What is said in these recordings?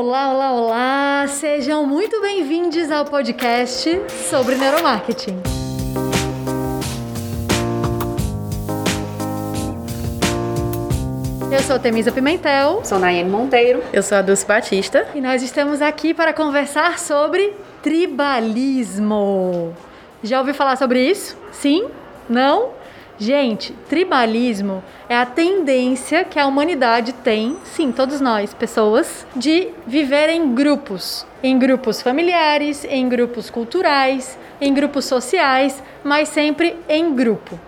Olá, olá, olá! Sejam muito bem-vindos ao podcast sobre neuromarketing. Eu sou Temisa Pimentel. Sou Nayane Monteiro. Eu sou a Dulce Batista. E nós estamos aqui para conversar sobre tribalismo. Já ouviu falar sobre isso? Sim? Não? Gente, tribalismo é a tendência que a humanidade tem, sim, todos nós, pessoas, de viver em grupos. Em grupos familiares, em grupos culturais, em grupos sociais, mas sempre em grupo.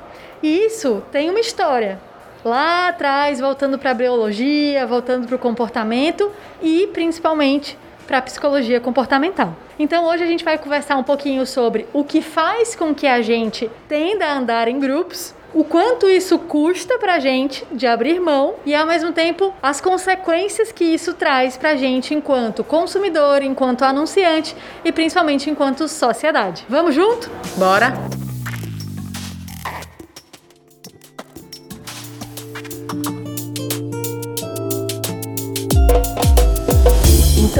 E isso tem uma história. Lá atrás, voltando para a biologia, voltando para o comportamento e principalmente para a psicologia comportamental. Então hoje a gente vai conversar um pouquinho sobre o que faz com que a gente tenda a andar em grupos o quanto isso custa para a gente de abrir mão e ao mesmo tempo as consequências que isso traz para a gente enquanto consumidor, enquanto anunciante e principalmente enquanto sociedade. Vamos junto? Bora!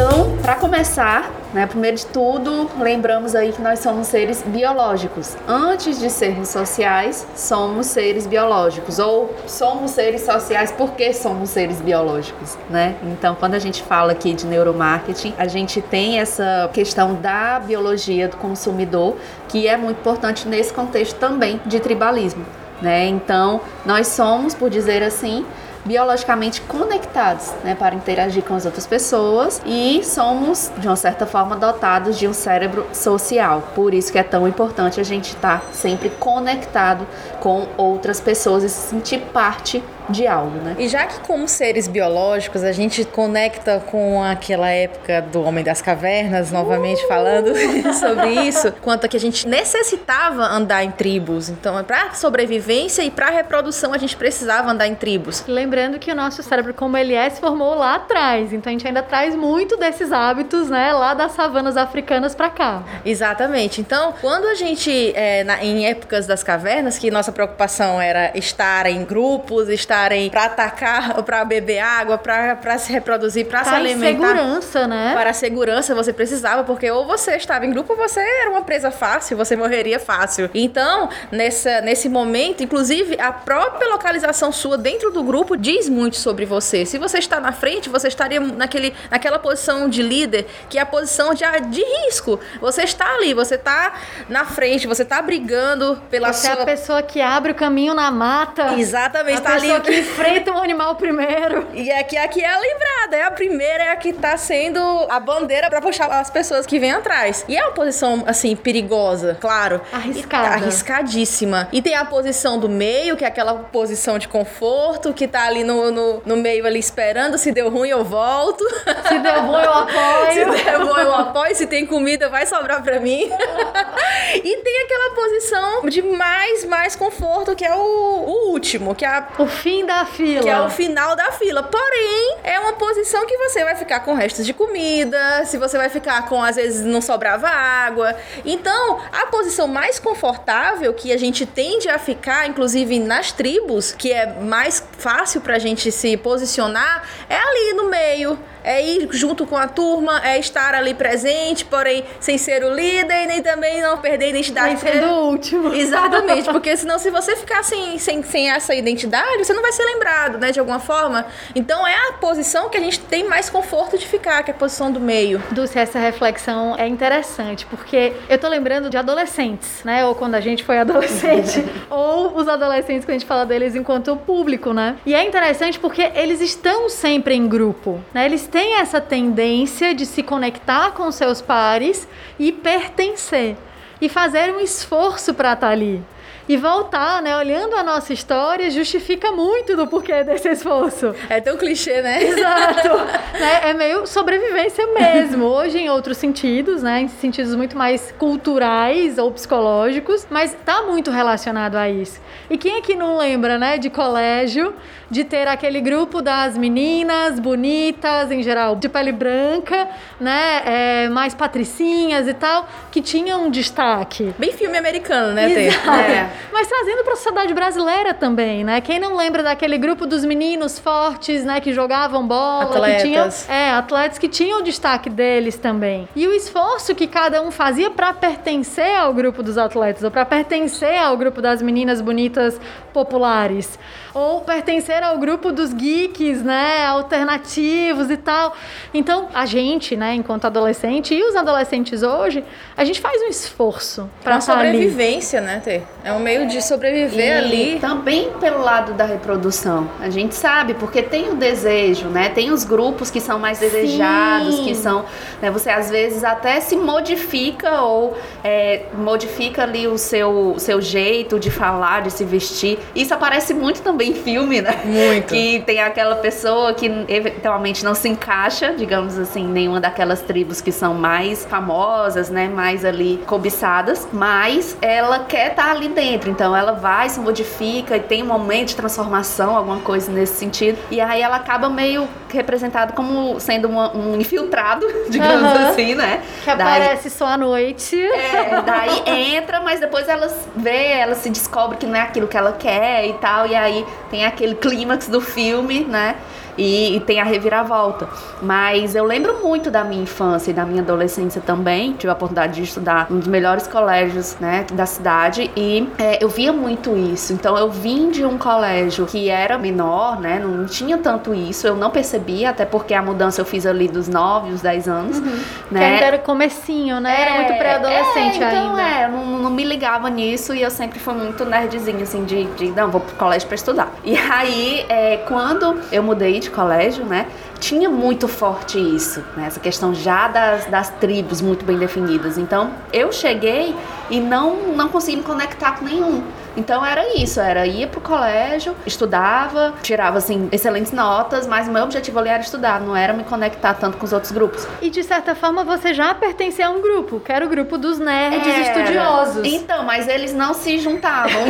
Então, para começar, né, primeiro de tudo, lembramos aí que nós somos seres biológicos. Antes de sermos sociais, somos seres biológicos. Ou somos seres sociais porque somos seres biológicos, né? Então, quando a gente fala aqui de neuromarketing, a gente tem essa questão da biologia do consumidor, que é muito importante nesse contexto também de tribalismo. Né? Então, nós somos, por dizer assim, biologicamente conectados, né, para interagir com as outras pessoas e somos de uma certa forma dotados de um cérebro social. Por isso que é tão importante a gente estar sempre conectado com outras pessoas e se sentir parte de algo, né? E já que como seres biológicos a gente conecta com aquela época do Homem das Cavernas, novamente uh! falando sobre isso, quanto a que a gente necessitava andar em tribos. Então, para sobrevivência e para reprodução a gente precisava andar em tribos. Lembrando que o nosso cérebro como ele é se formou lá atrás, então a gente ainda traz muito desses hábitos, né, lá das savanas africanas para cá. Exatamente. Então, quando a gente é, na, em épocas das cavernas, que nossa preocupação era estar em grupos, estar usarem para atacar ou para beber água, para se reproduzir, para se alimentar. Para segurança, né? Para a segurança você precisava, porque ou você estava em grupo ou você era uma presa fácil, você morreria fácil. Então, nessa, nesse momento, inclusive, a própria localização sua dentro do grupo diz muito sobre você. Se você está na frente, você estaria naquele, naquela posição de líder, que é a posição de, de risco. Você está ali, você está na frente, você está brigando pela você sua... é a pessoa que abre o caminho na mata. Exatamente, está ali que enfrenta um animal primeiro. E aqui, aqui é a lembrada, é a primeira, é a que tá sendo a bandeira para puxar as pessoas que vêm atrás. E é uma posição, assim, perigosa, claro. Arriscada. E, arriscadíssima. E tem a posição do meio, que é aquela posição de conforto, que tá ali no, no, no meio ali esperando. Se deu ruim, eu volto. Se deu bom, eu apoio. Se der bom, eu apoio. Se tem comida, vai sobrar pra mim. e tem aquela posição de mais, mais conforto, que é o, o último, que é a... o fim fim da fila. Que é o final da fila. Porém, é uma posição que você vai ficar com restos de comida, se você vai ficar com, às vezes, não sobrava água. Então, a posição mais confortável que a gente tende a ficar, inclusive nas tribos, que é mais fácil pra gente se posicionar, é ali no meio é ir junto com a turma, é estar ali presente, porém sem ser o líder e nem também não perder a identidade. Sem ser o último. Exatamente, porque senão se você ficar sem, sem, sem essa identidade, você não vai ser lembrado, né, de alguma forma. Então é a posição que a gente tem mais conforto de ficar, que é a posição do meio. Dulce, essa reflexão é interessante, porque eu tô lembrando de adolescentes, né, ou quando a gente foi adolescente, ou os adolescentes que a gente fala deles enquanto público, né? E é interessante porque eles estão sempre em grupo, né? Eles têm essa tendência de se conectar com seus pares e pertencer e fazer um esforço para estar tá ali e voltar, né? Olhando a nossa história, justifica muito do porquê desse esforço. É tão clichê, né? Exato. né? É meio sobrevivência mesmo. Hoje em outros sentidos, né? Em sentidos muito mais culturais ou psicológicos, mas tá muito relacionado a isso. E quem é que não lembra, né, de colégio, de ter aquele grupo das meninas bonitas, em geral, de pele branca, né, é, mais patricinhas e tal, que tinham um destaque. Bem filme americano, né, Exato. É. Mas trazendo para a sociedade brasileira também, né? Quem não lembra daquele grupo dos meninos fortes, né, que jogavam bola, Atletas. que tinham, é, atletas que tinham o destaque deles também. E o esforço que cada um fazia para pertencer ao grupo dos atletas, ou para pertencer ao grupo das meninas bonitas populares, ou pertencer ao grupo dos geeks, né, alternativos e tal. Então, a gente, né, enquanto adolescente e os adolescentes hoje, a gente faz um esforço para Uma estar ali. sobrevivência, né, Tê? É um meio de sobreviver E ali. também pelo lado da reprodução. A gente sabe, porque tem o desejo, né? Tem os grupos que são mais desejados, Sim. que são. Né, você às vezes até se modifica ou é, modifica ali o seu, seu jeito de falar, de se vestir. Isso aparece muito também em filme, né? Muito. Que tem aquela pessoa que eventualmente não se encaixa, digamos assim, em nenhuma daquelas tribos que são mais famosas, né? Mais ali cobiçadas, mas ela quer estar ali dentro, então ela vai, se modifica e tem um momento de transformação, alguma coisa nesse sentido. E aí ela acaba meio representada como sendo uma- um infiltrado, digamos Aham. assim, né? Que Daí- aparece só à noite. é, daí entra, mas depois ela vê, ela se descobre que não é aquilo que ela quer e tal, e aí tem aquele clímax do filme, né? E, e tem a reviravolta. Mas eu lembro muito da minha infância e da minha adolescência também. Tive a oportunidade de estudar num dos melhores colégios, né, da cidade. E é, eu via muito isso. Então eu vim de um colégio que era menor, né? Não tinha tanto isso. Eu não percebia, até porque a mudança eu fiz ali dos 9, os 10 anos. Que Né? ainda era comecinho, né? Era muito pré-adolescente é, então, ainda. É, eu não, não me ligava nisso e eu sempre fui muito nerdzinha, assim, de, de não, vou pro colégio pra estudar. E aí, é, quando eu mudei de colégio, né, tinha muito forte isso, né, essa questão já das, das tribos muito bem definidas. Então, eu cheguei e não, não consegui me conectar com nenhum. Então era isso, era ia pro colégio, estudava, tirava assim excelentes notas, mas o meu objetivo ali era estudar, não era me conectar tanto com os outros grupos. E de certa forma você já pertencia a um grupo, que era o grupo dos nerds Era. estudiosos. Então, mas eles não se juntavam.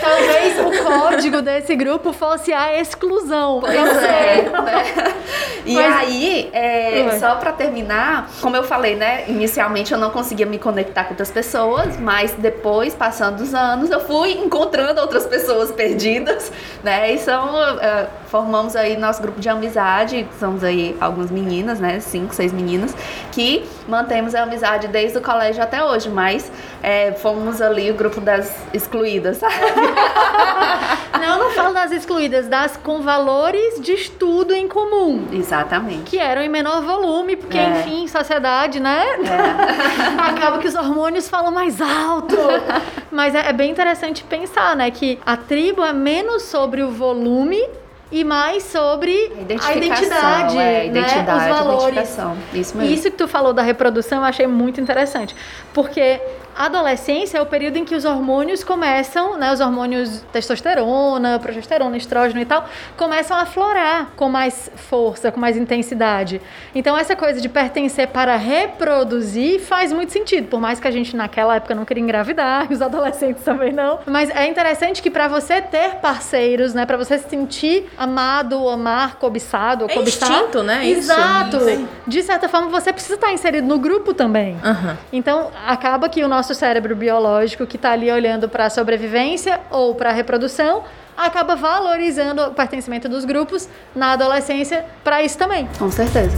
Talvez o código desse grupo fosse a exclusão. Pois Não é, sei. né? E Mas- aí, é, só pra terminar, como eu falei, né? Inicialmente eu não conseguia me conectar com outras pessoas, mas depois, passando os anos, eu fui encontrando outras pessoas perdidas, né? E são, é, formamos aí nosso grupo de amizade, somos aí algumas meninas, né? Cinco, seis meninas, que mantemos a amizade desde o colégio até hoje, mas é, fomos ali o grupo das excluídas, sabe? Não, não falo das excluídas, das com valores de estudo em comum. Exatamente. Que eram em menor volume, porque, É. enfim, sociedade, né? Acaba que os hormônios falam mais alto. Mas é, é bem interessante pensar, né? Que a tribo é menos sobre o volume e mais sobre A identidade, é, né? identidade, os valores. identificação. Isso mesmo. Isso que tu falou da reprodução eu achei muito interessante. Porque a adolescência é o período em que os hormônios começam, né? Os hormônios testosterona, progesterona, estrógeno e tal, começam a aflorar com mais força, com mais intensidade. Então essa coisa de pertencer para reproduzir faz muito sentido. Por mais que a gente naquela época não queria engravidar, os adolescentes também não. Mas é interessante que para você ter parceiros, né? Para você se sentir amado, amar, cobiçado, ou É cobiçar. instinto, né? Isso. Exato. Sim. De certa forma, você precisa estar inserido no grupo também. Aham. Então, acaba que o nosso cérebro biológico, que está ali olhando para a sobrevivência ou para a reprodução, acaba valorizando o pertencimento dos grupos na adolescência para isso também. Com certeza.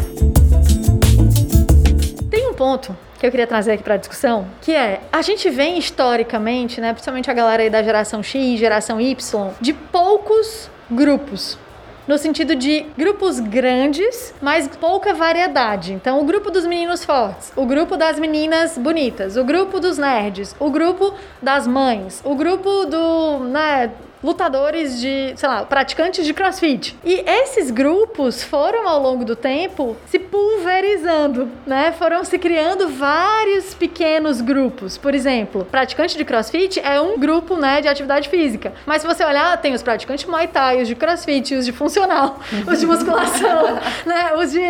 Tem um ponto que eu queria trazer aqui para discussão, que é a gente vem historicamente, né, principalmente a galera aí da geração X, geração Y, de poucos grupos. No sentido de grupos grandes, mas pouca variedade. Então, o grupo dos meninos fortes, o grupo das meninas bonitas, o grupo dos nerds, o grupo das mães, o grupo do, né, lutadores de, sei lá, praticantes de crossfit. E esses grupos foram ao longo do tempo se pulverizando, né? Foram se criando vários pequenos grupos. Por exemplo, praticante de crossfit é um grupo, né, de atividade física. Mas se você olhar, tem os praticantes Muay Thai, os de crossfit, os de funcional, os de musculação, né, os de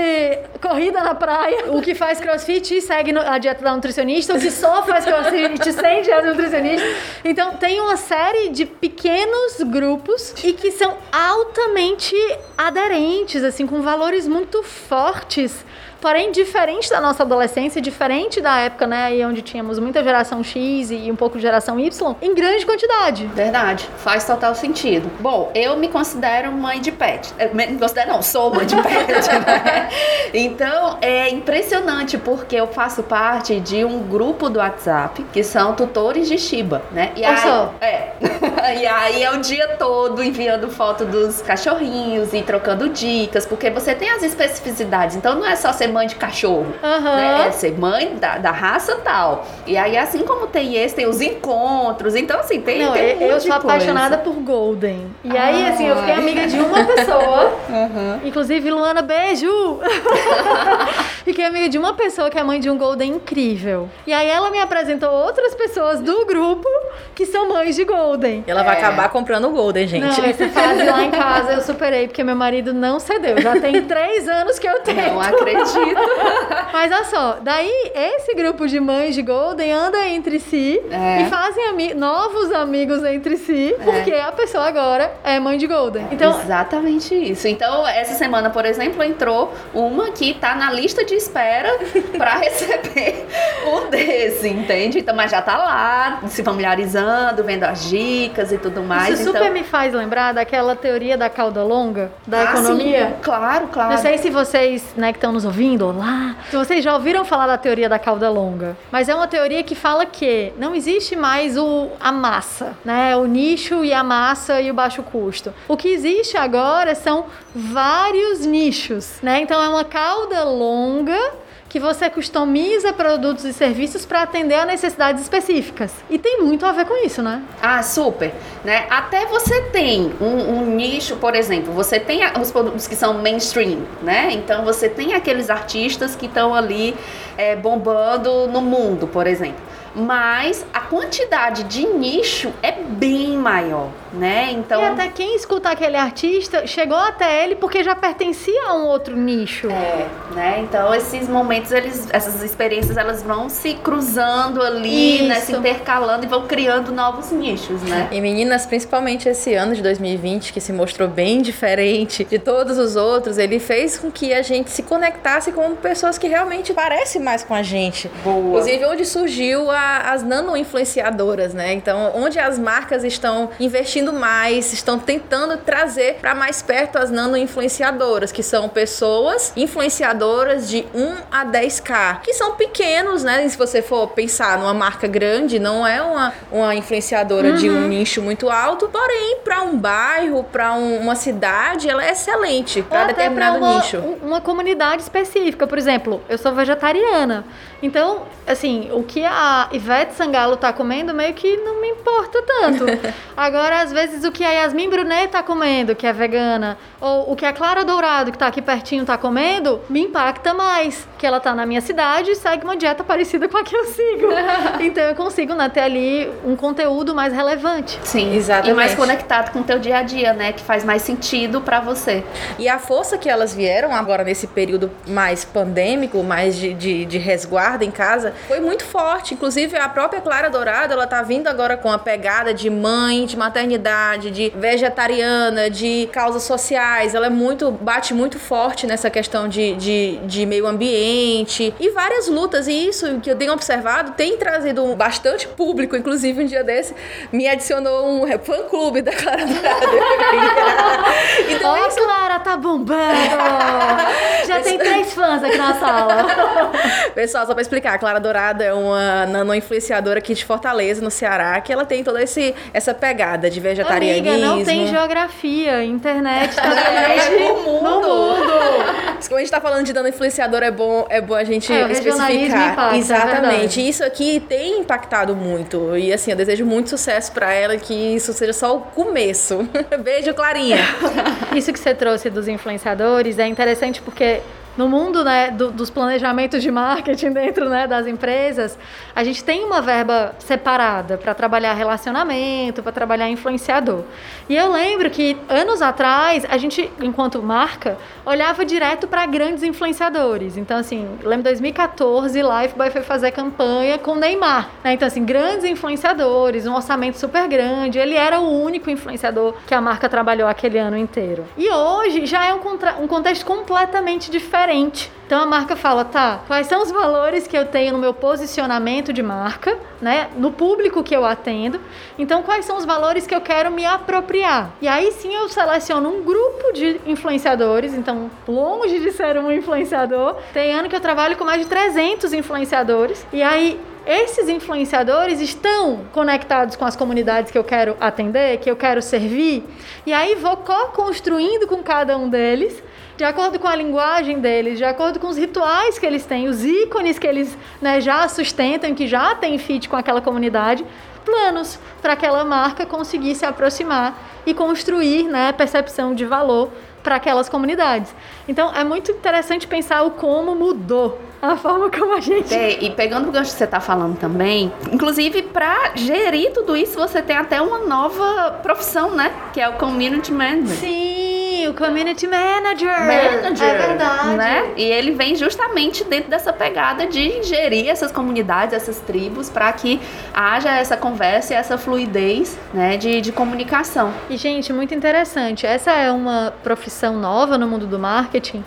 corrida na praia, o que faz crossfit e segue a dieta da nutricionista, o que só faz crossfit sem dieta nutricionista. Então, tem uma série de pequenos grupos e que são altamente aderentes, assim, com valores muito fortes porém diferente da nossa adolescência, diferente da época, né, aí onde tínhamos muita geração X e um pouco de geração Y, em grande quantidade. Verdade, faz total sentido. Bom, eu me considero mãe de pet. Eu me considero não, sou mãe de pet, né? Então, é impressionante porque eu faço parte de um grupo do WhatsApp que são tutores de Shiba, né? E aí, é. e aí é o dia todo enviando foto dos cachorrinhos e trocando dicas, porque você tem as especificidades. Então não é só ser mãe de cachorro. Uhum. Né? É ser mãe da, da raça tal. E aí, assim como tem esse, tem os encontros. Então, assim, tem. Não, tem um eu sou apaixonada por Golden. E aí, assim, eu fiquei amiga de uma pessoa. Uhum. Inclusive, Luana, beijo! fiquei amiga de uma pessoa que é mãe de um Golden incrível. E aí ela me apresentou outras pessoas do grupo que são mães de Golden. E ela vai é. acabar comprando o Golden, gente. Não, essa fase lá em casa eu superei, porque meu marido não cedeu. Já tem três anos que eu tenho. Não acredito. Mas olha só, daí esse grupo de mães de Golden anda entre si é. e fazem ami novos amigos entre si, é. porque a pessoa agora é mãe de Golden. Então, Exatamente isso. Então, essa semana, por exemplo, entrou uma que tá na lista de espera para receber um desse, entende? Então, mas já tá lá, se familiarizando, vendo as dicas e tudo mais. Isso então... super me faz lembrar daquela teoria da cauda longa, da ah, economia. Sim. Claro, claro. Não sei se vocês, né, que estão nos ouvindo, ouvindo, olá. Se vocês já ouviram falar da teoria da cauda longa, mas é uma teoria que fala que não existe mais o, a massa, né? O nicho e a massa e o baixo custo. O que existe agora são vários nichos, né? Então é uma cauda longa que você customiza produtos e serviços para atender a necessidades específicas. E tem muito a ver com isso, né? Ah, super. Né? Até você tem um, um nicho, por exemplo, você tem os produtos que são mainstream, né? Então você tem aqueles artistas que estão ali é, bombando no mundo, por exemplo mas a quantidade de nicho é bem maior, né? Então. E até quem escuta aquele artista chegou até ele porque já pertencia a um outro nicho. É, né? Então esses momentos, eles, essas experiências, elas vão se cruzando ali, Isso. né? Se intercalando e vão criando novos nichos, né? E meninas, principalmente esse ano de 2020, que se mostrou bem diferente de todos os outros, ele fez com que a gente se conectasse com pessoas que realmente parecem mais com a gente. Boa. Inclusive, onde surgiu a as nano-influenciadoras, né? Então, onde as marcas estão investindo mais, estão tentando trazer para mais perto as nano-influenciadoras, que são pessoas influenciadoras de 1 a 10k, que são pequenos, né? E se você for pensar numa marca grande, não é uma, uma influenciadora uhum. de um uhum. nicho muito alto, porém, para um bairro, para um, uma cidade, ela é excelente para determinado uma, nicho. Uma comunidade específica, por exemplo, eu sou vegetariana. Então, assim, o que a Ivete Sangalo tá comendo meio que não me importa tanto. Agora, às vezes, o que a Yasmin Brunet tá comendo, que é vegana, ou o que a Clara Dourado, que tá aqui pertinho, tá comendo, me impacta mais. Que ela tá na minha cidade e segue uma dieta parecida com a que eu sigo. então, eu consigo né, ter ali um conteúdo mais relevante. Sim, exatamente. E mais conectado com o teu dia a dia, né? Que faz mais sentido para você. E a força que elas vieram agora nesse período mais pandêmico, mais de, de, de resguardo, guarda em casa foi muito forte. Inclusive, a própria Clara Dourado, ela tá vindo agora com a pegada de mãe, de maternidade, de vegetariana, de causas sociais. Ela é muito, bate muito forte nessa questão de, de, de meio ambiente e várias lutas. E isso que eu tenho observado tem trazido bastante público. Inclusive, um dia desse me adicionou um fã-clube da Clara Dourado. então, Ó, isso... Clara, tá bombando! Já tem três fãs aqui na sala. Pessoal, só pra explicar, a Clara Dourada é uma nano-influenciadora aqui de Fortaleza, no Ceará, que ela tem toda esse, essa pegada de vegetarianismo. Amiga, não tem geografia, internet tá é, no mundo. No mundo. Como a gente tá falando de nano-influenciador, é bom, é bom a gente é, especificar. Impacta, é Exatamente. É isso aqui tem impactado muito. E assim, eu desejo muito sucesso para ela, que isso seja só o começo. Beijo, Clarinha. isso que você trouxe dos influenciadores é interessante porque no mundo né, do, dos planejamentos de marketing dentro né, das empresas, a gente tem uma verba separada para trabalhar relacionamento, para trabalhar influenciador. E eu lembro que anos atrás, a gente, enquanto marca, olhava direto para grandes influenciadores. Então, assim, lembro 2014, Lifebuoy foi fazer campanha com Neymar. Né? Então, assim, grandes influenciadores, um orçamento super grande. Ele era o único influenciador que a marca trabalhou aquele ano inteiro. E hoje já é um, um contexto completamente diferente. Então a marca fala, tá, quais são os valores que eu tenho no meu posicionamento de marca, né? No público que eu atendo. Então, quais são os valores que eu quero me apropriar? E aí sim eu seleciono um grupo de influenciadores. Então, longe de ser um influenciador, tem ano que eu trabalho com mais de 300 influenciadores. E aí esses influenciadores estão conectados com as comunidades que eu quero atender, que eu quero servir, e aí vou co-construindo com cada um deles de acordo com a linguagem deles, de acordo com os rituais que eles têm, os ícones que eles né, já sustentam, que já têm fit com aquela comunidade, planos para aquela marca conseguir se aproximar e construir né, percepção de valor para aquelas comunidades. Então é muito interessante pensar o como mudou a forma como a gente. É, e pegando o gancho que você está falando também, inclusive para gerir tudo isso, você tem até uma nova profissão, né? Que é o community manager. Sim, o community manager. Manager. É verdade. Né? E ele vem justamente dentro dessa pegada de gerir essas comunidades, essas tribos, para que haja essa conversa e essa fluidez né, de, de comunicação. E, gente, muito interessante. Essa é uma profissão nova no mundo do marketing.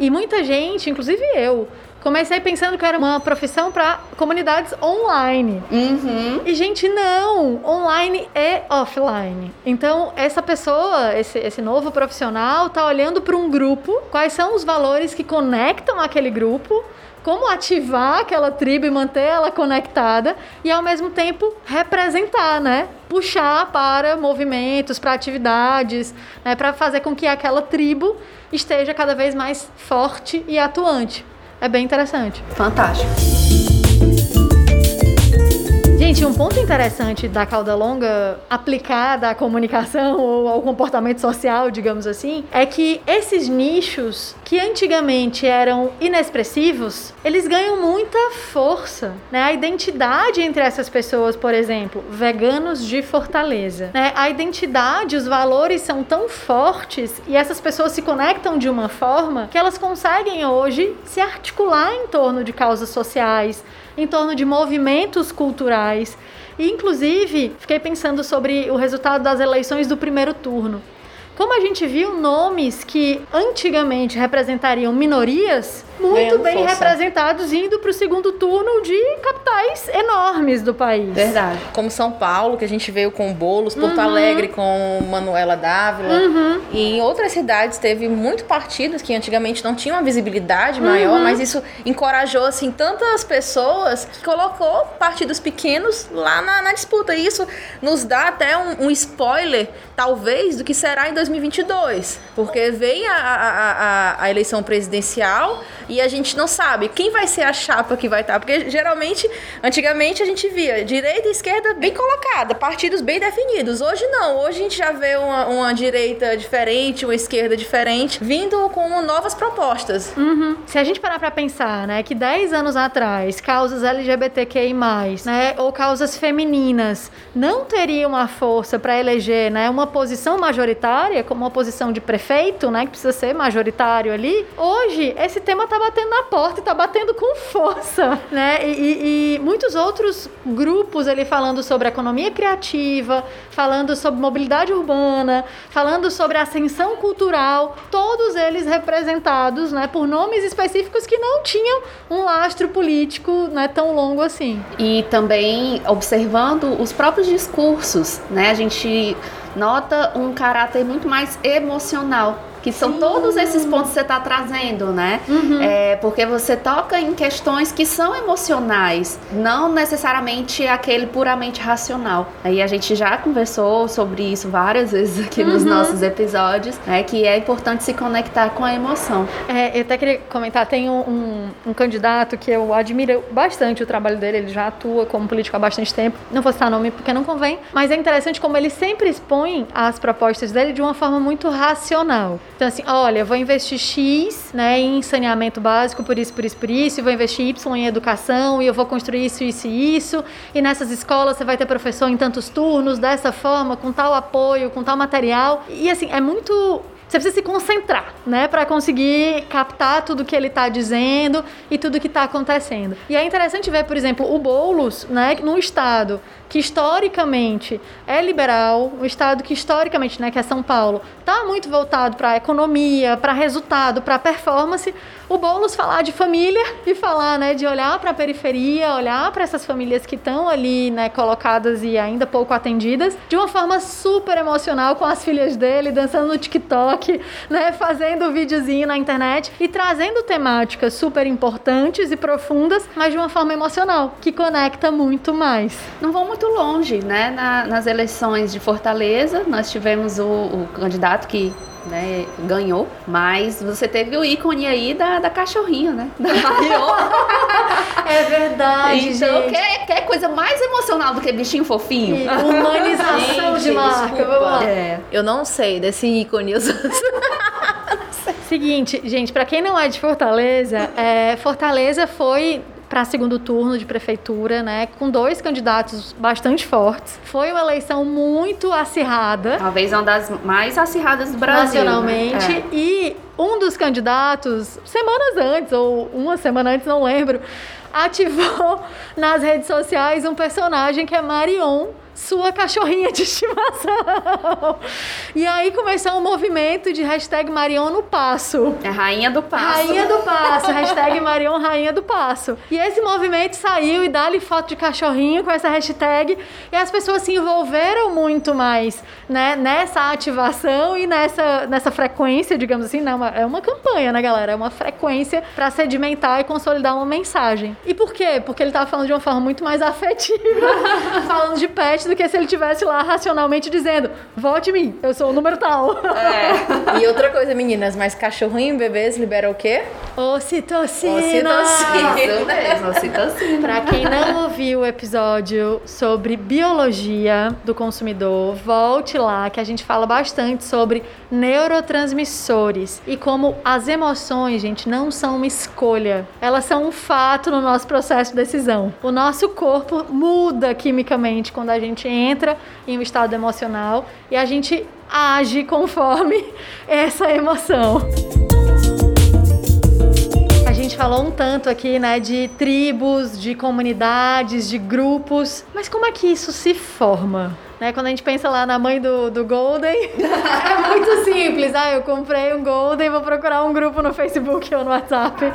E muita gente, inclusive eu, Comecei pensando que era uma profissão para comunidades online. Uhum. E, gente, não! Online é offline. Então, essa pessoa, esse, esse novo profissional, tá olhando para um grupo, quais são os valores que conectam aquele grupo, como ativar aquela tribo e manter ela conectada e ao mesmo tempo representar, né? Puxar para movimentos, para atividades, né? para fazer com que aquela tribo esteja cada vez mais forte e atuante. É bem interessante. Fantástico. Gente, um ponto interessante da cauda longa aplicada à comunicação ou ao comportamento social, digamos assim, é que esses nichos que antigamente eram inexpressivos, eles ganham muita força, né? A identidade entre essas pessoas, por exemplo, veganos de Fortaleza, né? A identidade, os valores são tão fortes e essas pessoas se conectam de uma forma que elas conseguem hoje se articular em torno de causas sociais, em torno de movimentos culturais. E, inclusive, fiquei pensando sobre o resultado das eleições do primeiro turno. Como a gente viu nomes que antigamente representariam minorias, muito bem força. representados indo para o segundo turno de capitais enormes do país. Verdade. Como São Paulo, que a gente veio com Bolos, Porto uhum. Alegre com Manuela Dávila. Uhum. E em outras cidades teve muito partidos que antigamente não tinham uma visibilidade maior, uhum. mas isso encorajou assim tantas pessoas que colocou partidos pequenos lá na, na disputa. E isso nos dá até um, um, spoiler, talvez, do que será em 2022. Porque vem a, a, a, a eleição presidencial e a gente não sabe quem vai ser a chapa que vai estar. Porque geralmente, antigamente a gente via direita e esquerda bem colocada, partidos bem definidos. Hoje não, hoje a gente já vê uma, uma direita diferente, uma esquerda diferente, vindo com novas propostas. Uhum. Se a gente parar pra pensar, né, que 10 anos atrás, causas LGBTQI, né, ou causas femininas não teriam a força para eleger né, uma posição majoritária, como uma posição de prefeito, né, que precisa ser majoritário ali, hoje esse tema tá batendo na porta e tá batendo com força, né? E, e, e muitos outros grupos ali falando sobre economia criativa, falando sobre mobilidade urbana, falando sobre ascensão cultural, todos eles representados, né, por nomes específicos que não tinham um lastro político, né, tão longo assim. E também observando os próprios discursos, né? A gente nota um caráter muito mais emocional que são todos esses pontos que você está trazendo, né? Uhum. É, porque você toca em questões que são emocionais, não necessariamente aquele puramente racional. Aí a gente já conversou sobre isso várias vezes aqui uhum. nos nossos episódios, né? Que é importante se conectar com a emoção. É, eu até queria comentar, tem um, um, um, candidato que eu admiro bastante o trabalho dele, ele já atua como político há bastante tempo. Não vou citar nome porque não convém, mas é interessante como ele sempre expõe as propostas dele de uma forma muito racional. Então, assim, olha, eu vou investir X né, em saneamento básico, por isso, por isso, por isso, e vou investir Y em educação, e eu vou construir isso, isso e isso. E nessas escolas você vai ter professor em tantos turnos, dessa forma, com tal apoio, com tal material. E assim, é muito você precisa se concentrar, né, para conseguir captar tudo que ele está dizendo e tudo que está acontecendo. E é interessante ver, por exemplo, o Boulos, né, no estado que historicamente é liberal, um estado que historicamente, né, que é São Paulo, está muito voltado para economia, para resultado, para performance, o Boulos falar de família e falar, né, de olhar para a periferia, olhar para essas famílias que estão ali, né, colocadas e ainda pouco atendidas, de uma forma super emocional com as filhas dele dançando no TikTok, né, fazendo videozinho na internet e trazendo temáticas super importantes e profundas, mas de uma forma emocional, que conecta muito mais. Não vão muito muito longe, né? Na, nas eleições de Fortaleza, nós tivemos o, o candidato que né, ganhou, mas você teve o ícone aí da, da cachorrinha, né? Da é verdade, então, gente. Quer, quer coisa mais emocional do que bichinho fofinho? E humanização gente, de marca, vamos lá. É. Eu não sei desse ícone. Eu só... Seguinte, gente, para quem não é de Fortaleza, é, Fortaleza foi para segundo turno de prefeitura, né, com dois candidatos bastante fortes. Foi uma eleição muito acirrada. Talvez uma das mais acirradas do Brasil. Né? Nacionalmente. Né? É. E um dos candidatos, semanas antes, ou uma semana antes, não lembro, ativou nas redes sociais um personagem que é Marion, sua cachorrinha de estimação. E aí começou um movimento de hashtag Marion no Passo. É Rainha do Passo. Rainha do Passo, hashtag Marion Rainha do Passo. E esse movimento saiu e dá-lhe foto de cachorrinho com essa hashtag. E as pessoas se envolveram muito mais né, nessa ativação e nessa, nessa frequência, digamos assim. Não, é uma campanha, né, galera? É uma frequência para sedimentar e consolidar uma mensagem. E por quê? Porque ele estava falando de uma forma muito mais afetiva, falando de pet do que se ele tivesse lá racionalmente dizendo: vote em mim, eu sou o número tal. É. E outra coisa, meninas, mas cachorrinho em bebês libera o quê? Ocitocina. Ocitocina. Isso mesmo, ocitocina. Pra quem não ouviu o episódio sobre biologia do consumidor, volte lá que a gente fala bastante sobre neurotransmissores e como as emoções, gente, não são uma escolha. Elas são um fato no nosso processo de decisão. O nosso corpo muda quimicamente quando a gente gente entra em um estado emocional e a gente age conforme essa emoção. A gente falou um tanto aqui, né, de tribos, de comunidades, de grupos, mas como é que isso se forma? Né, quando a gente pensa lá na mãe do, do Golden, é muito simples. Ah, eu comprei um Golden, vou procurar um grupo no Facebook ou no WhatsApp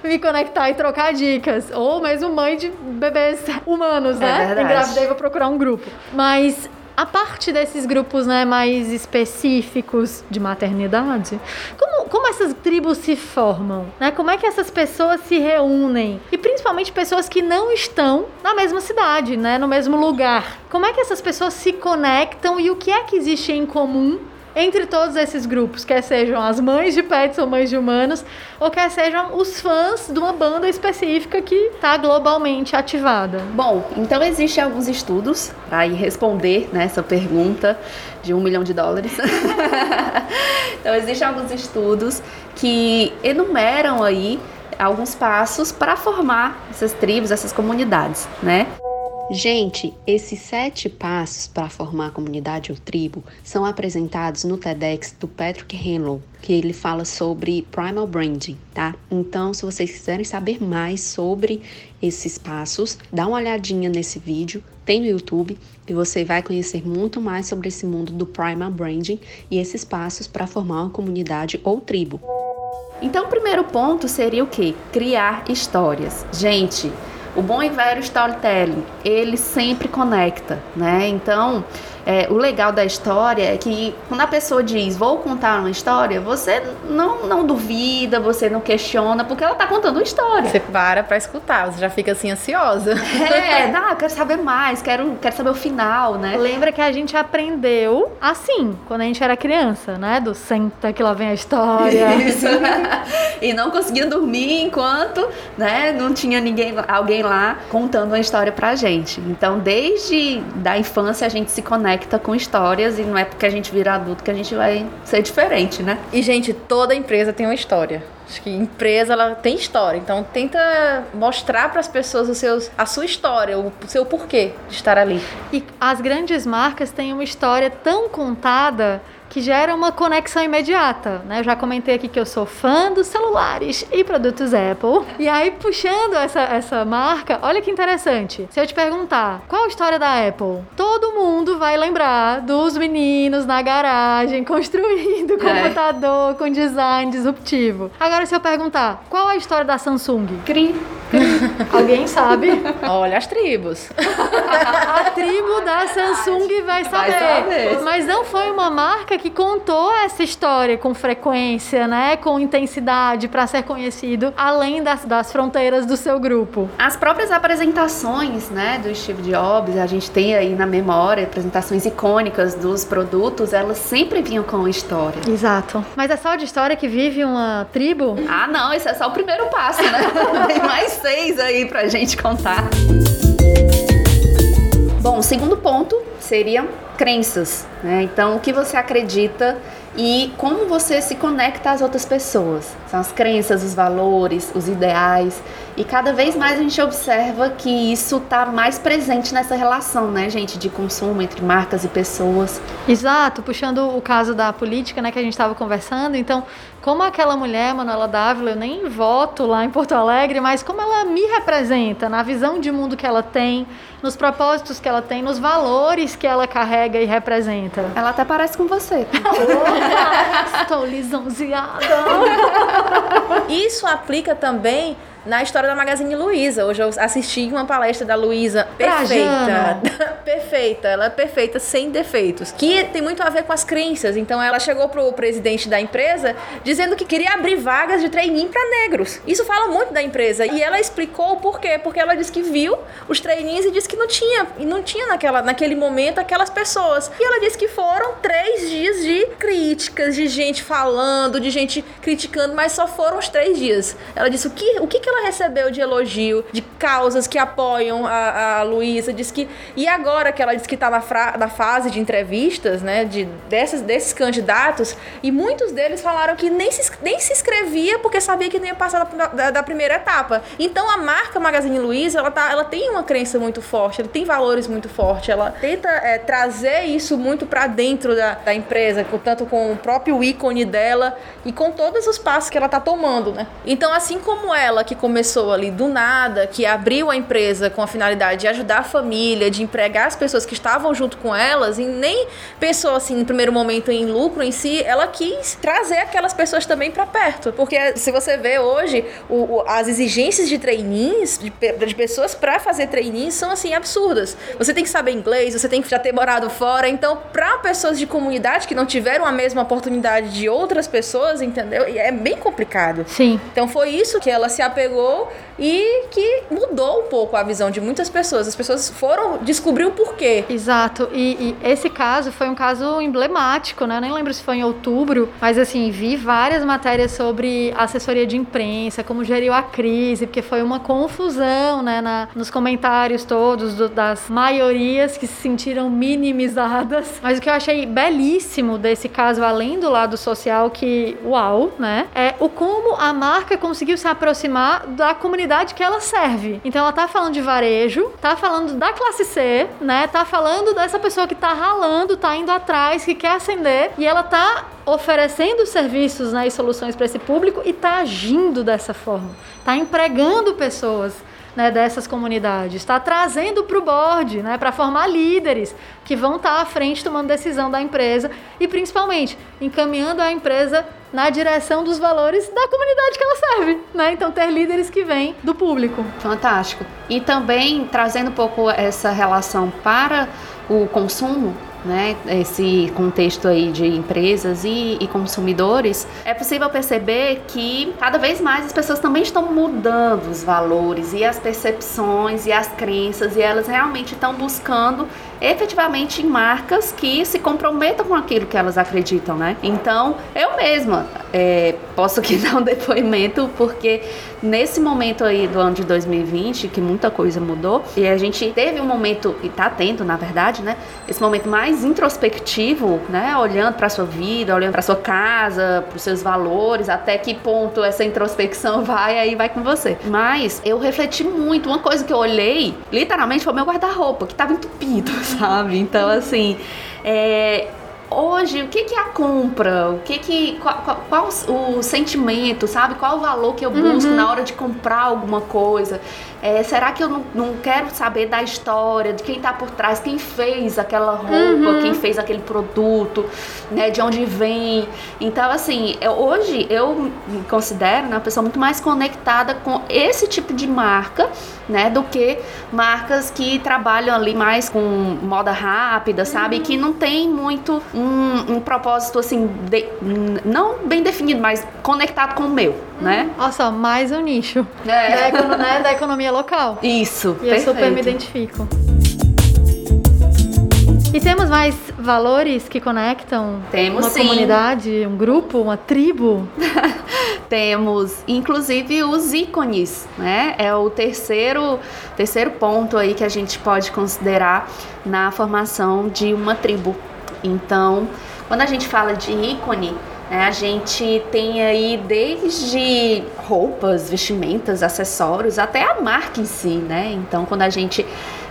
pra me conectar e trocar dicas. Ou mesmo mãe de bebês humanos, né? É Engravidei, vou procurar um grupo. Mas a parte desses grupos né, mais específicos de maternidade, como, como essas tribos se formam? Né? Como é que essas pessoas se reúnem? E principalmente pessoas que não estão na mesma cidade, né, no mesmo lugar. Como é que essas pessoas se conectam e o que é que existe em comum entre todos esses grupos, quer sejam as mães de pets ou mães de humanos, ou quer sejam os fãs de uma banda específica que está globalmente ativada? Bom, então existem alguns estudos para responder né, essa pergunta de um milhão de dólares. então existem alguns estudos que enumeram aí alguns passos para formar essas tribos, essas comunidades, né? Gente, esses sete passos para formar a comunidade ou tribo são apresentados no TEDx do Patrick Henlow, que ele fala sobre primal branding, tá? Então, se vocês quiserem saber mais sobre esses passos, dá uma olhadinha nesse vídeo, tem no YouTube, e você vai conhecer muito mais sobre esse mundo do primal branding e esses passos para formar uma comunidade ou tribo. Então, o primeiro ponto seria o quê? Criar histórias. Gente, o bom e velho storytelling, ele sempre conecta, né? Então, é, o legal da história é que quando a pessoa diz vou contar uma história, você não, não duvida, você não questiona, porque ela tá contando uma história. Você para pra escutar, você já fica assim ansiosa. É, não, quero saber mais, quero, quero saber o final, né? Lembra que a gente aprendeu assim, quando a gente era criança, né? Do senta que lá vem a história. Isso. e não conseguia dormir enquanto, né, não tinha ninguém, alguém lá contando uma história pra gente. Então, desde da infância a gente se conecta conecta com histórias e não é porque a gente vira adulto que a gente vai ser diferente, né? E, gente, toda empresa tem uma história. Acho que empresa ela tem história, então tenta mostrar para as pessoas os seus, a sua história, o seu porquê de estar ali. E as grandes marcas têm uma história tão contada que gera uma conexão imediata, né? Eu já comentei aqui que eu sou fã dos celulares e produtos Apple. E aí, puxando essa, essa marca, olha que interessante. Se eu te perguntar qual a história da Apple, todo mundo vai lembrar dos meninos na garagem construindo é. computador com design disruptivo. Agora, se eu perguntar qual a história da Samsung? Cri. Alguém sabe? Olha as tribos. a tribo da Samsung vai saber. vai saber. Mas não foi uma marca que contou essa história com frequência, né? Com intensidade para ser conhecido além das, das fronteiras do seu grupo. As próprias apresentações, né, do Steve Jobs, a gente tem aí na memória apresentações icônicas dos produtos, elas sempre vinham com história. Exato. Mas é só de história que vive uma tribo? Ah, não, esse é só o primeiro passo, né? tem mais seis aí pra gente contar. Bom, o segundo ponto seria crenças. Né? Então, o que você acredita e como você se conecta às outras pessoas. São as crenças, os valores, os ideais. E cada vez mais a gente observa que isso está mais presente nessa relação, né, gente, de consumo entre marcas e pessoas. Exato, puxando o caso da política, né, que a gente estava conversando. Então, como aquela mulher, Manuela Dávila, eu nem voto lá em Porto Alegre, mas como ela me representa na visão de mundo que ela tem, nos propósitos que ela tem, nos valores que ela carrega e representa. Ela até parece com você. Estou lisonjeada. Isso aplica também na história da Magazine Luiza. Hoje eu assisti uma palestra da Luiza perfeita. perfeita, ela é perfeita, sem defeitos. Que tem muito a ver com as crenças. Então ela chegou pro presidente da empresa dizendo que queria abrir vagas de trainee para negros. Isso fala muito da empresa. E ela explicou o porquê. Porque ela disse que viu os trainees e disse que não tinha. E não tinha naquela, naquele momento aquelas pessoas. E ela disse que foram três dias de críticas, de gente falando, de gente criticando, mas só foram os três dias. Ela disse o que, o que, que ela recebeu de elogio, de causas que apoiam a, a Luísa, diz que. E agora que ela diz que está na, na fase de entrevistas, né? De, dessas, desses candidatos, e muitos deles falaram que nem se, nem se inscrevia porque sabia que não ia passar da, da, da primeira etapa. Então a marca Magazine Luiza, ela, tá, ela tem uma crença muito forte, ela tem valores muito fortes, ela tenta é, trazer isso muito para dentro da, da empresa, tanto com o próprio ícone dela e com todos os passos que ela tá tomando, né? Então, assim como ela, que começou ali do nada, que abriu a empresa com a finalidade de ajudar a família, de empregar as pessoas que estavam junto com elas, e nem pensou assim no primeiro momento em lucro em si, ela quis trazer aquelas pessoas também para perto. Porque se você vê hoje, o, o, as exigências de trainees, de, de pessoas para fazer trainees, são assim absurdas. Você tem que saber inglês, você tem que já ter morado fora. Então, para pessoas de comunidade que não tiveram a mesma oportunidade de outras pessoas, entendeu? É bem complicado. Sim. Então foi isso que ela se apegou chegou e que mudou um pouco a visão de muitas pessoas. As pessoas foram descobrir o porquê. Exato. E, e, esse caso foi um caso emblemático, né? Eu nem lembro se foi em outubro, mas assim, vi várias matérias sobre assessoria de imprensa, como geriu a crise, porque foi uma confusão, né? Na, nos comentários todos do, das maiorias que se sentiram minimizadas. Mas o que eu achei belíssimo desse caso, além do lado social, que uau, né? É o como a marca conseguiu se aproximar da comunidade que ela serve. Então ela tá falando de varejo, tá falando da classe C, né? Tá falando dessa pessoa que tá ralando, tá indo atrás, que quer ascender e ela tá oferecendo serviços né, e soluções para esse público e tá agindo dessa forma. Tá empregando pessoas né, dessas comunidades, está trazendo para o board, né, para formar líderes que vão estar tá à frente tomando decisão da empresa e principalmente encaminhando a empresa na direção dos valores da comunidade que ela serve, né? Então ter líderes que vêm do público. Fantástico. E também trazendo um pouco essa relação para o consumo, né, esse contexto aí de empresas e, e, consumidores, é possível perceber que cada vez mais as pessoas também estão mudando os valores e as percepções e as crenças e elas realmente estão buscando efetivamente em marcas que se comprometam com aquilo que elas acreditam, né? Então, eu mesma é, posso aqui dar um depoimento, porque nesse momento aí do ano de 2020, que muita coisa mudou, e a gente teve um momento, e tá tendo, na verdade, né? Esse momento mais introspectivo, né? Olhando para sua vida, olhando para sua casa, para os seus valores, até que ponto essa introspecção vai, aí vai com você. Mas eu refleti muito. Uma coisa que eu olhei, literalmente, foi meu guarda-roupa, que tava entupido, sabe? Então, assim, é, hoje, o que que é a compra? O que que qual, qual, qual o sentimento, sabe? Qual o valor que eu busco uhum. na hora de comprar alguma coisa? É, será que eu não, não, quero saber da história, de quem está por trás, quem fez aquela roupa, uhum. quem fez aquele produto, né, de onde vem? Então, assim, eu, hoje eu me considero né, uma pessoa muito mais conectada com esse tipo de marca, né, do que marcas que trabalham ali mais com moda rápida, sabe? Uhum. Que não tem muito um, um propósito, assim, de, não bem definido, mas conectado com o meu, né? Olha só, mais um nicho é. da, né, da economia economia local. Isso, E perfeito. eu super me identifico. E temos mais valores que conectam temos, uma sim. comunidade, um grupo, uma tribo? temos, inclusive, os ícones, né? É o terceiro, terceiro ponto aí que a gente pode considerar na formação de uma tribo. Então, quando a gente fala de ícone, né? A gente tem aí desde roupas, vestimentas, acessórios, até a marca em si, né? Então, quando a gente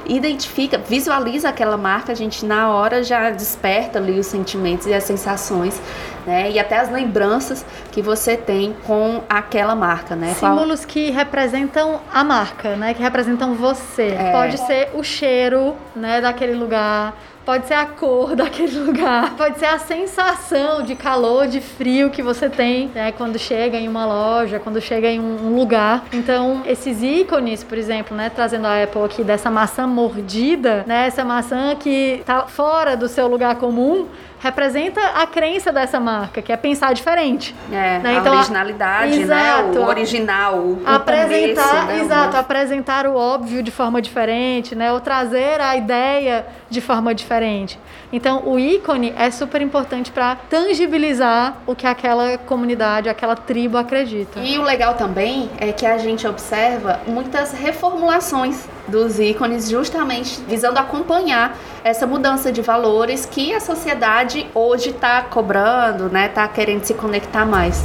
identifica, visualiza aquela marca, a gente na hora já desperta ali os sentimentos e as sensações, né? E até as lembranças que você tem com aquela marca, né? Símbolos Qual... que representam a marca, né? Que representam você. É. Pode ser o cheiro, né, daquele lugar Pode ser a cor daquele lugar, pode ser a sensação de calor, de frio que você tem né, quando chega em uma loja, quando chega em um lugar. Então, esses ícones, por exemplo, né, trazendo a Apple aqui dessa maçã mordida, né, essa maçã que está fora do seu lugar comum, representa a crença dessa marca, que é pensar diferente. É, né? então, a originalidade, exato, né? O original, o apresentar, começo, né? exato, apresentar o óbvio de forma diferente, né? Ou trazer a ideia de forma diferente. Então, o ícone é super importante para tangibilizar o que aquela comunidade, aquela tribo acredita. E o legal também é que a gente observa muitas reformulações dos ícones, justamente visando acompanhar essa mudança de valores que a sociedade hoje está cobrando, né? Está querendo se conectar mais.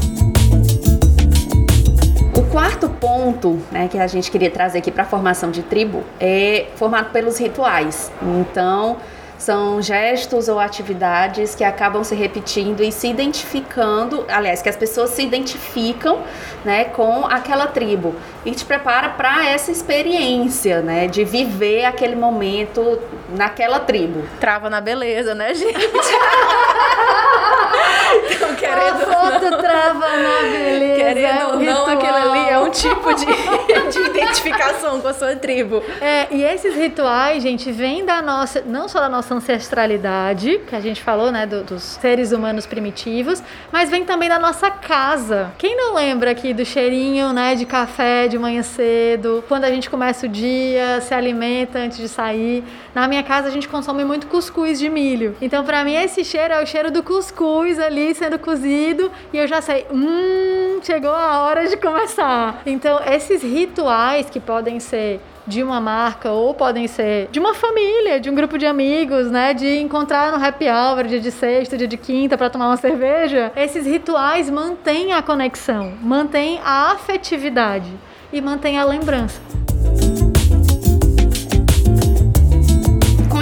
O quarto ponto né, que a gente queria trazer aqui para a formação de tribo é formado pelos rituais. Então, são gestos ou atividades que acabam se repetindo e se identificando, aliás, que as pessoas se identificam, né, com aquela tribo e te prepara para essa experiência, né, de viver aquele momento naquela tribo. Trava na beleza, né, gente? então, querendo a foto trava na beleza. Querendo ou não, aquele ali é um tipo de, de identificação com a sua tribo. É, e esses rituais, gente, vêm da nossa, não só da nossa ancestralidade, que a gente falou, né, do, dos seres humanos primitivos, mas vem também da nossa casa. Quem não lembra aqui do cheirinho, né, de café de manhã cedo, quando a gente começa o dia, se alimenta antes de sair? Na minha casa a gente consome muito cuscuz de milho. Então, para mim esse cheiro é o cheiro do cuscuz ali sendo cozido e eu já sei, hum, chegou a hora de começar. Então, esses rituais que podem ser de uma marca ou podem ser de uma família, de um grupo de amigos, né? De encontrar no happy hour, dia de sexta, dia de quinta para tomar uma cerveja. Esses rituais mantêm a conexão, mantêm a afetividade e mantêm a lembrança.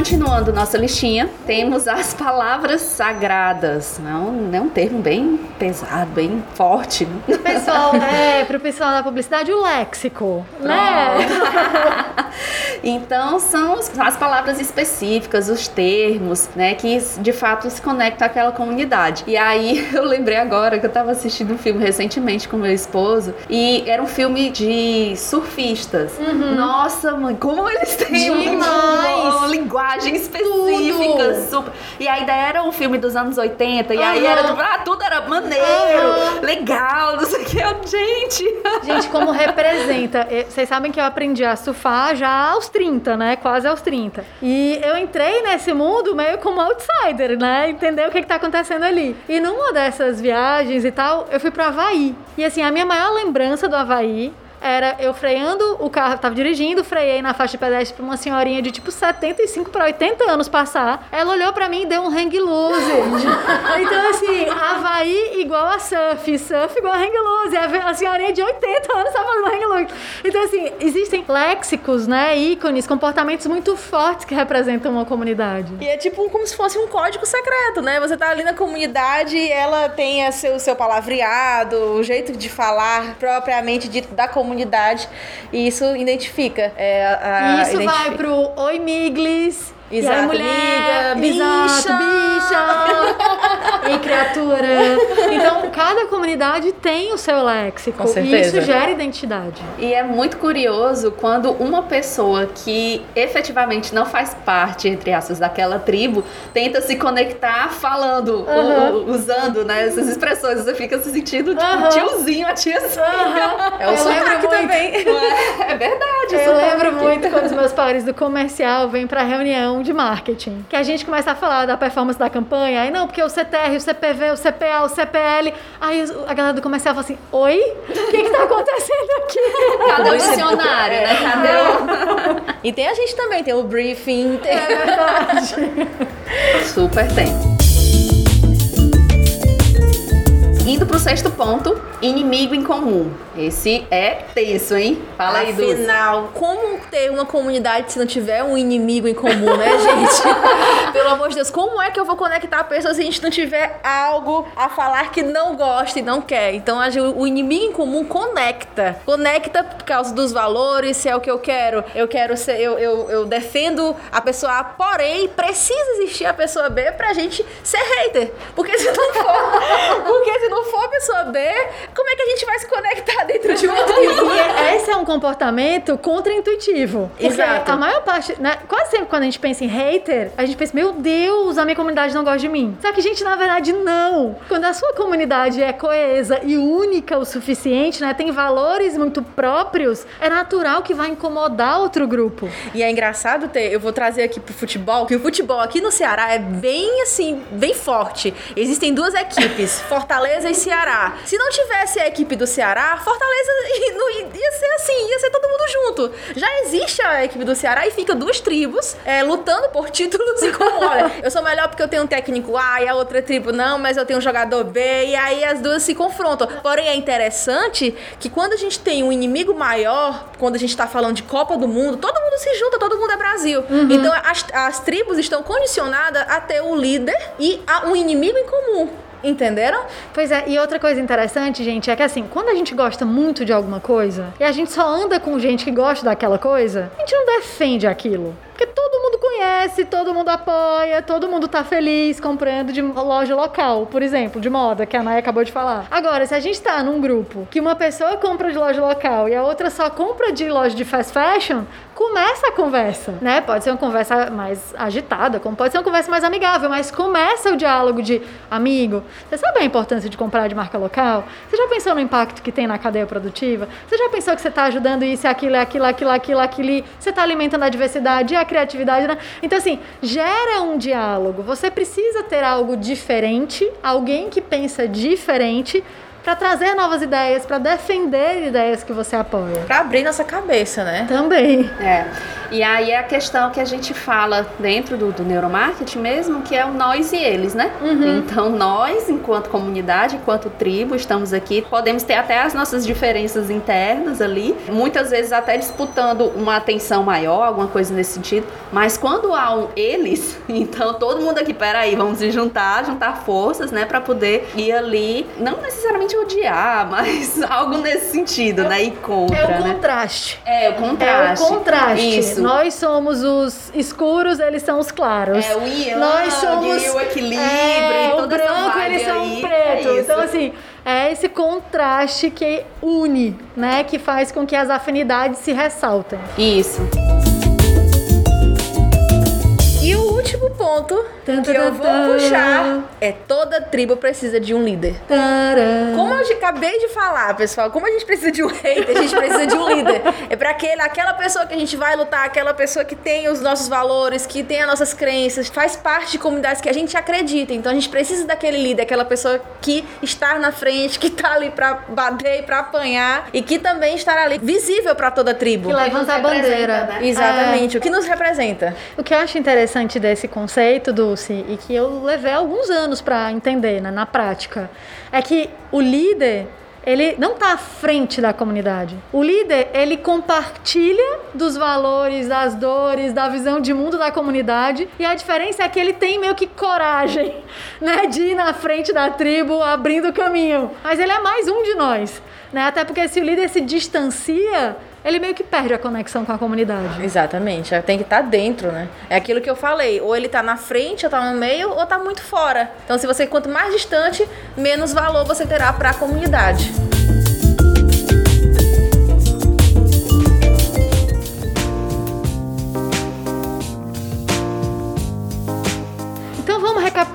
Continuando nossa listinha, temos as palavras sagradas. Não, não é um termo bem pesado, bem forte. Né? Pessoal, é, para o pessoal da publicidade, o léxico, né? então, são as palavras específicas, os termos, né, que de fato se conectam àquela comunidade. E aí, eu lembrei agora que eu estava assistindo um filme recentemente com meu esposo e era um filme de surfistas. Uhum. Nossa, mãe, como eles têm Demais. uma linguagem maquiagem específica, super. E a ideia era um filme dos anos 80, e aí Aham. era tipo, ah, tudo era maneiro, Aham. legal, não sei o que. Gente, Gente, como representa? Vocês sabem que eu aprendi a surfar já aos 30, né? Quase aos 30. E eu entrei nesse mundo meio como outsider, né? Entender o que, que tá acontecendo ali. E numa dessas viagens e tal, eu fui pro Havaí. E assim, a minha maior lembrança do Havaí era eu freando o carro, tava dirigindo, freiei na faixa de pedestre pra uma senhorinha de tipo 75 para 80 anos passar. Ela olhou pra mim e deu um hang loose. então, assim, Havaí igual a surf, surf igual a hang loose. A senhorinha de 80 anos tá fazendo hang loose. Então, assim, existem léxicos, né, ícones, comportamentos muito fortes que representam uma comunidade. E é tipo como se fosse um código secreto, né? Você tá ali na comunidade e ela tem a seu, o seu palavreado, o jeito de falar propriamente dito da comunidade. E isso identifica. É, a, E isso vai identifica. pro Oi Miglis. E aí, Exato, mulher, amiga, exato, bicha. e criatura. Então, cada comunidade tem o seu léxico. Com E certeza. isso gera identidade. E é muito curioso quando uma pessoa que efetivamente não faz parte, entre aspas, daquela tribo, tenta se conectar falando, Aham. u- u- usando né, essas expressões. Você fica se sentindo tipo tiozinho, a tiazinha. É o sotaque também. É? É verdade. Eu isso lembro muito quando os meus pares do comercial vêm pra reunião de marketing. Que a gente começa a falar da performance da campanha. Aí não, porque o CTR, o CPV, o CPA, o CPL. Aí a galera do comercial fala assim: Oi? O que que tá acontecendo aqui? Cadê o dicionário, né? Cadê o... E tem a gente também, tem o briefing, tem... É verdade. Super tem. Pro sexto ponto, inimigo em comum. Esse é tenso, hein? Fala aí, Dulce. Afinal, como ter uma comunidade se não tiver um inimigo em comum, né, gente? Pelo amor de Deus, como é que eu vou conectar pessoas se a gente não tiver algo a falar que não gosta e não quer? Então, a o inimigo em comum conecta. Conecta por causa dos valores, se é o que eu quero. Eu quero ser, eu, eu, eu defendo a pessoa A, porém, precisa existir a pessoa B pra gente ser hater. Porque se não for, porque se não for a pessoa B, como é que a gente vai se conectar dentro de uma tribo? E esse é um comportamento contra-intuitivo. Exato. a maior parte, né, quase sempre quando a gente pensa em hater, a gente pensa, meu Deus, a minha comunidade não gosta de mim. Só que, gente, na verdade, não. Quando a sua comunidade é coesa e única o suficiente, né, tem valores muito próprios, é natural que vai incomodar outro grupo. E é engraçado ter, eu vou trazer aqui pro futebol, que o futebol aqui no Ceará é bem assim, bem forte. Existem duas equipes, Fortaleza e Ceará. Se não tivesse a equipe do Ceará, Fortaleza ia ser assim, ia ser todo mundo junto. Já existe a equipe do Ceará e fica duas tribos é, lutando por títulos e como, olha, eu sou melhor porque eu tenho um técnico A e a outra tribo não, mas eu tenho um jogador B e aí as duas se confrontam. Porém, é interessante que quando a gente tem um inimigo maior, quando a gente tá falando de Copa do Mundo, todo mundo se junta, todo mundo é Brasil. Então as, as tribos estão condicionadas a ter um líder e a um inimigo em comum. Entenderam? Pois é, e outra coisa interessante, gente, é que assim, quando a gente gosta muito de alguma coisa e a gente só anda com gente que gosta daquela coisa, a gente não defende aquilo. Porque todo mundo conhece, todo mundo apoia, todo mundo tá feliz comprando de loja local, por exemplo, de moda, que a Nay acabou de falar. Agora, se a gente tá num grupo que uma pessoa compra de loja local e a outra só compra de loja de fast fashion, começa a conversa, né? Pode ser uma conversa mais agitada, como pode ser uma conversa mais amigável, mas começa o diálogo de amigo, você sabe a importância de comprar de marca local? Você já pensou no impacto que tem na cadeia produtiva? Você já pensou que você está ajudando isso, aquilo, aquilo, aquilo, aquilo, aquilo, você está alimentando a diversidade e a criatividade, né? Então, assim, gera um diálogo. Você precisa ter algo diferente, alguém que pensa diferente para trazer novas ideias, para defender ideias que você apoia. Pra abrir nossa cabeça, né? Também. É. E aí é a questão que a gente fala dentro do, do neuromarketing mesmo, que é o nós e eles, né? Então nós, enquanto comunidade, enquanto tribo, estamos aqui, podemos ter até as nossas diferenças internas ali, muitas vezes até disputando uma atenção maior, alguma coisa nesse sentido. Mas quando há um eles, então todo mundo aqui, peraí, vamos se juntar, juntar forças, né, para poder ir ali, não necessariamente odiar, mas algo nesse sentido, né? Ir contra, É o né? contraste. É, o É contraste. o contraste. Isso. Nós somos os escuros, eles são os claros. É o yin, Nós somos o equilíbrio, é, o branco, eles são aí, preto. é isso. então assim, é esse contraste que une, né, que faz com que as afinidades se ressaltem. Isso. Ponto Tan, que tan, eu vou tan. puxar é toda tribo precisa de um líder. Como eu acabei de falar, pessoal, como a gente precisa de um hater, a gente precisa de um líder. É para aquele, aquela pessoa que a gente vai lutar, aquela pessoa que tem os nossos valores, que tem as nossas crenças, faz parte de comunidades que a gente acredita. Então a gente precisa daquele líder, aquela pessoa que está na frente, que tá ali para bater, para apanhar e que também estará ali visível para toda a tribo. Que levanta a bandeira. né? Exatamente, o que nos representa. O que eu acho interessante desse conceito, Dulce, e que eu levei alguns anos para entender né, na prática, é que o líder ele não está à frente da comunidade. O líder, ele compartilha dos valores, das dores, da visão de mundo da comunidade. E a diferença é que ele tem meio que coragem, né, de ir na frente da tribo, abrindo o caminho. Mas ele é mais um de nós, né? Até porque se o líder se distancia, ele meio que perde a conexão com a comunidade. Exatamente, tem que estar dentro, né? É aquilo que eu falei, ou ele tá na frente, ou tá no meio, ou tá muito fora. Então, se você quanto mais distante, menos valor você terá para a comunidade.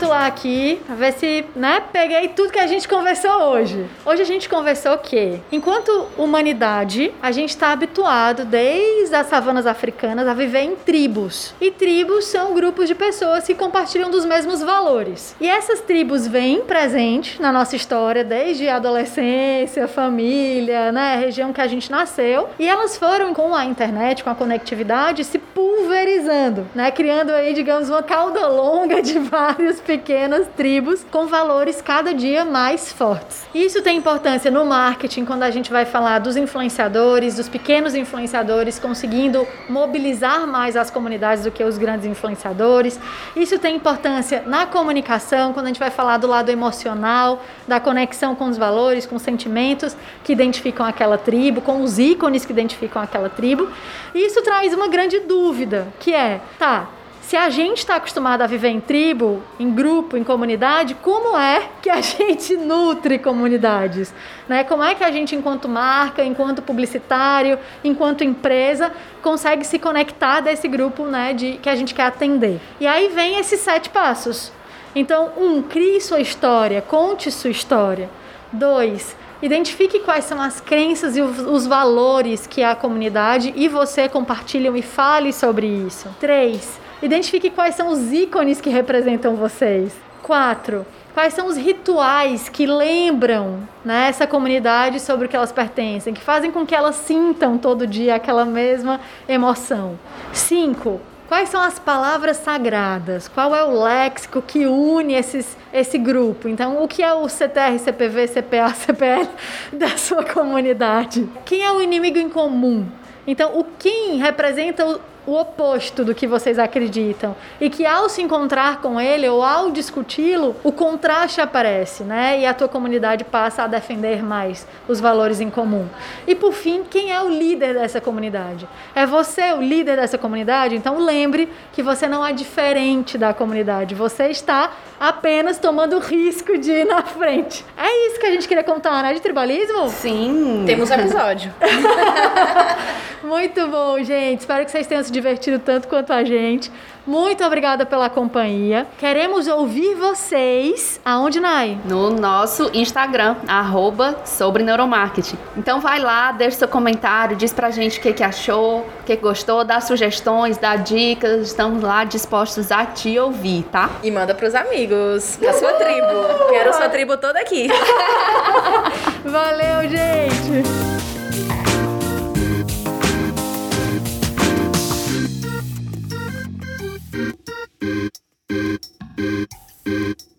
Recapitular aqui, pra ver se, né, peguei tudo que a gente conversou hoje. Hoje a gente conversou que, enquanto humanidade, a gente está habituado desde as savanas africanas a viver em tribos. E tribos são grupos de pessoas que compartilham dos mesmos valores. E essas tribos vêm presente na nossa história desde a adolescência, família, né, região que a gente nasceu, e elas foram com a internet, com a conectividade, se pulverizando, né, criando aí, digamos, uma cauda longa de várias pequenas tribos com valores cada dia mais fortes. Isso tem importância no marketing, quando a gente vai falar dos influenciadores, dos pequenos influenciadores conseguindo mobilizar mais as comunidades do que os grandes influenciadores. Isso tem importância na comunicação, quando a gente vai falar do lado emocional, da conexão com os valores, com os sentimentos que identificam aquela tribo, com os ícones que identificam aquela tribo. E isso traz uma grande dúvida, que é, tá, se a gente está acostumado a viver em tribo, em grupo, em comunidade, como é que a gente nutre comunidades? Né? Como é que a gente, enquanto marca, enquanto publicitário, enquanto empresa, consegue se conectar desse grupo né, de, que a gente quer atender? E aí vem esses sete passos. Então, um, crie sua história, conte sua história. Dois, Identifique quais são as crenças e os, valores que a comunidade e você compartilham e fale sobre isso. 3. Identifique quais são os ícones que representam vocês. 4. Quais são os rituais que lembram né, essa comunidade sobre o que elas pertencem, que fazem com que elas sintam todo dia aquela mesma emoção. 5. Quais são as palavras sagradas? Qual é o léxico que une esses, esse grupo? Então, o que é o CTR, CPV, CPA, CPL da sua comunidade? Quem é o inimigo em comum? Então, o quem representa o oposto do que vocês acreditam e que ao se encontrar com ele ou ao discuti-lo, o contraste aparece, né? E a tua comunidade passa a defender mais os valores em comum. E por fim, quem é o líder dessa comunidade? É você o líder dessa comunidade? Então lembre que você não é diferente da comunidade, você está apenas tomando o risco de ir na frente. É isso que a gente queria contar, né? De tribalismo? Sim. Temos um episódio. Muito bom, gente. Espero que vocês tenham se divertido tanto quanto a gente. Muito obrigada pela companhia. Queremos ouvir vocês. Aonde, Nai? No nosso Instagram, arroba sobre neuromarketing. Então vai lá, deixa seu comentário, diz pra gente o que, que achou, o que, que gostou, dá sugestões, dá dicas. Estamos lá dispostos a te ouvir, tá? E manda pros amigos, a sua tribo. Quero sua tribo toda aqui. Valeu, gente! Thank you.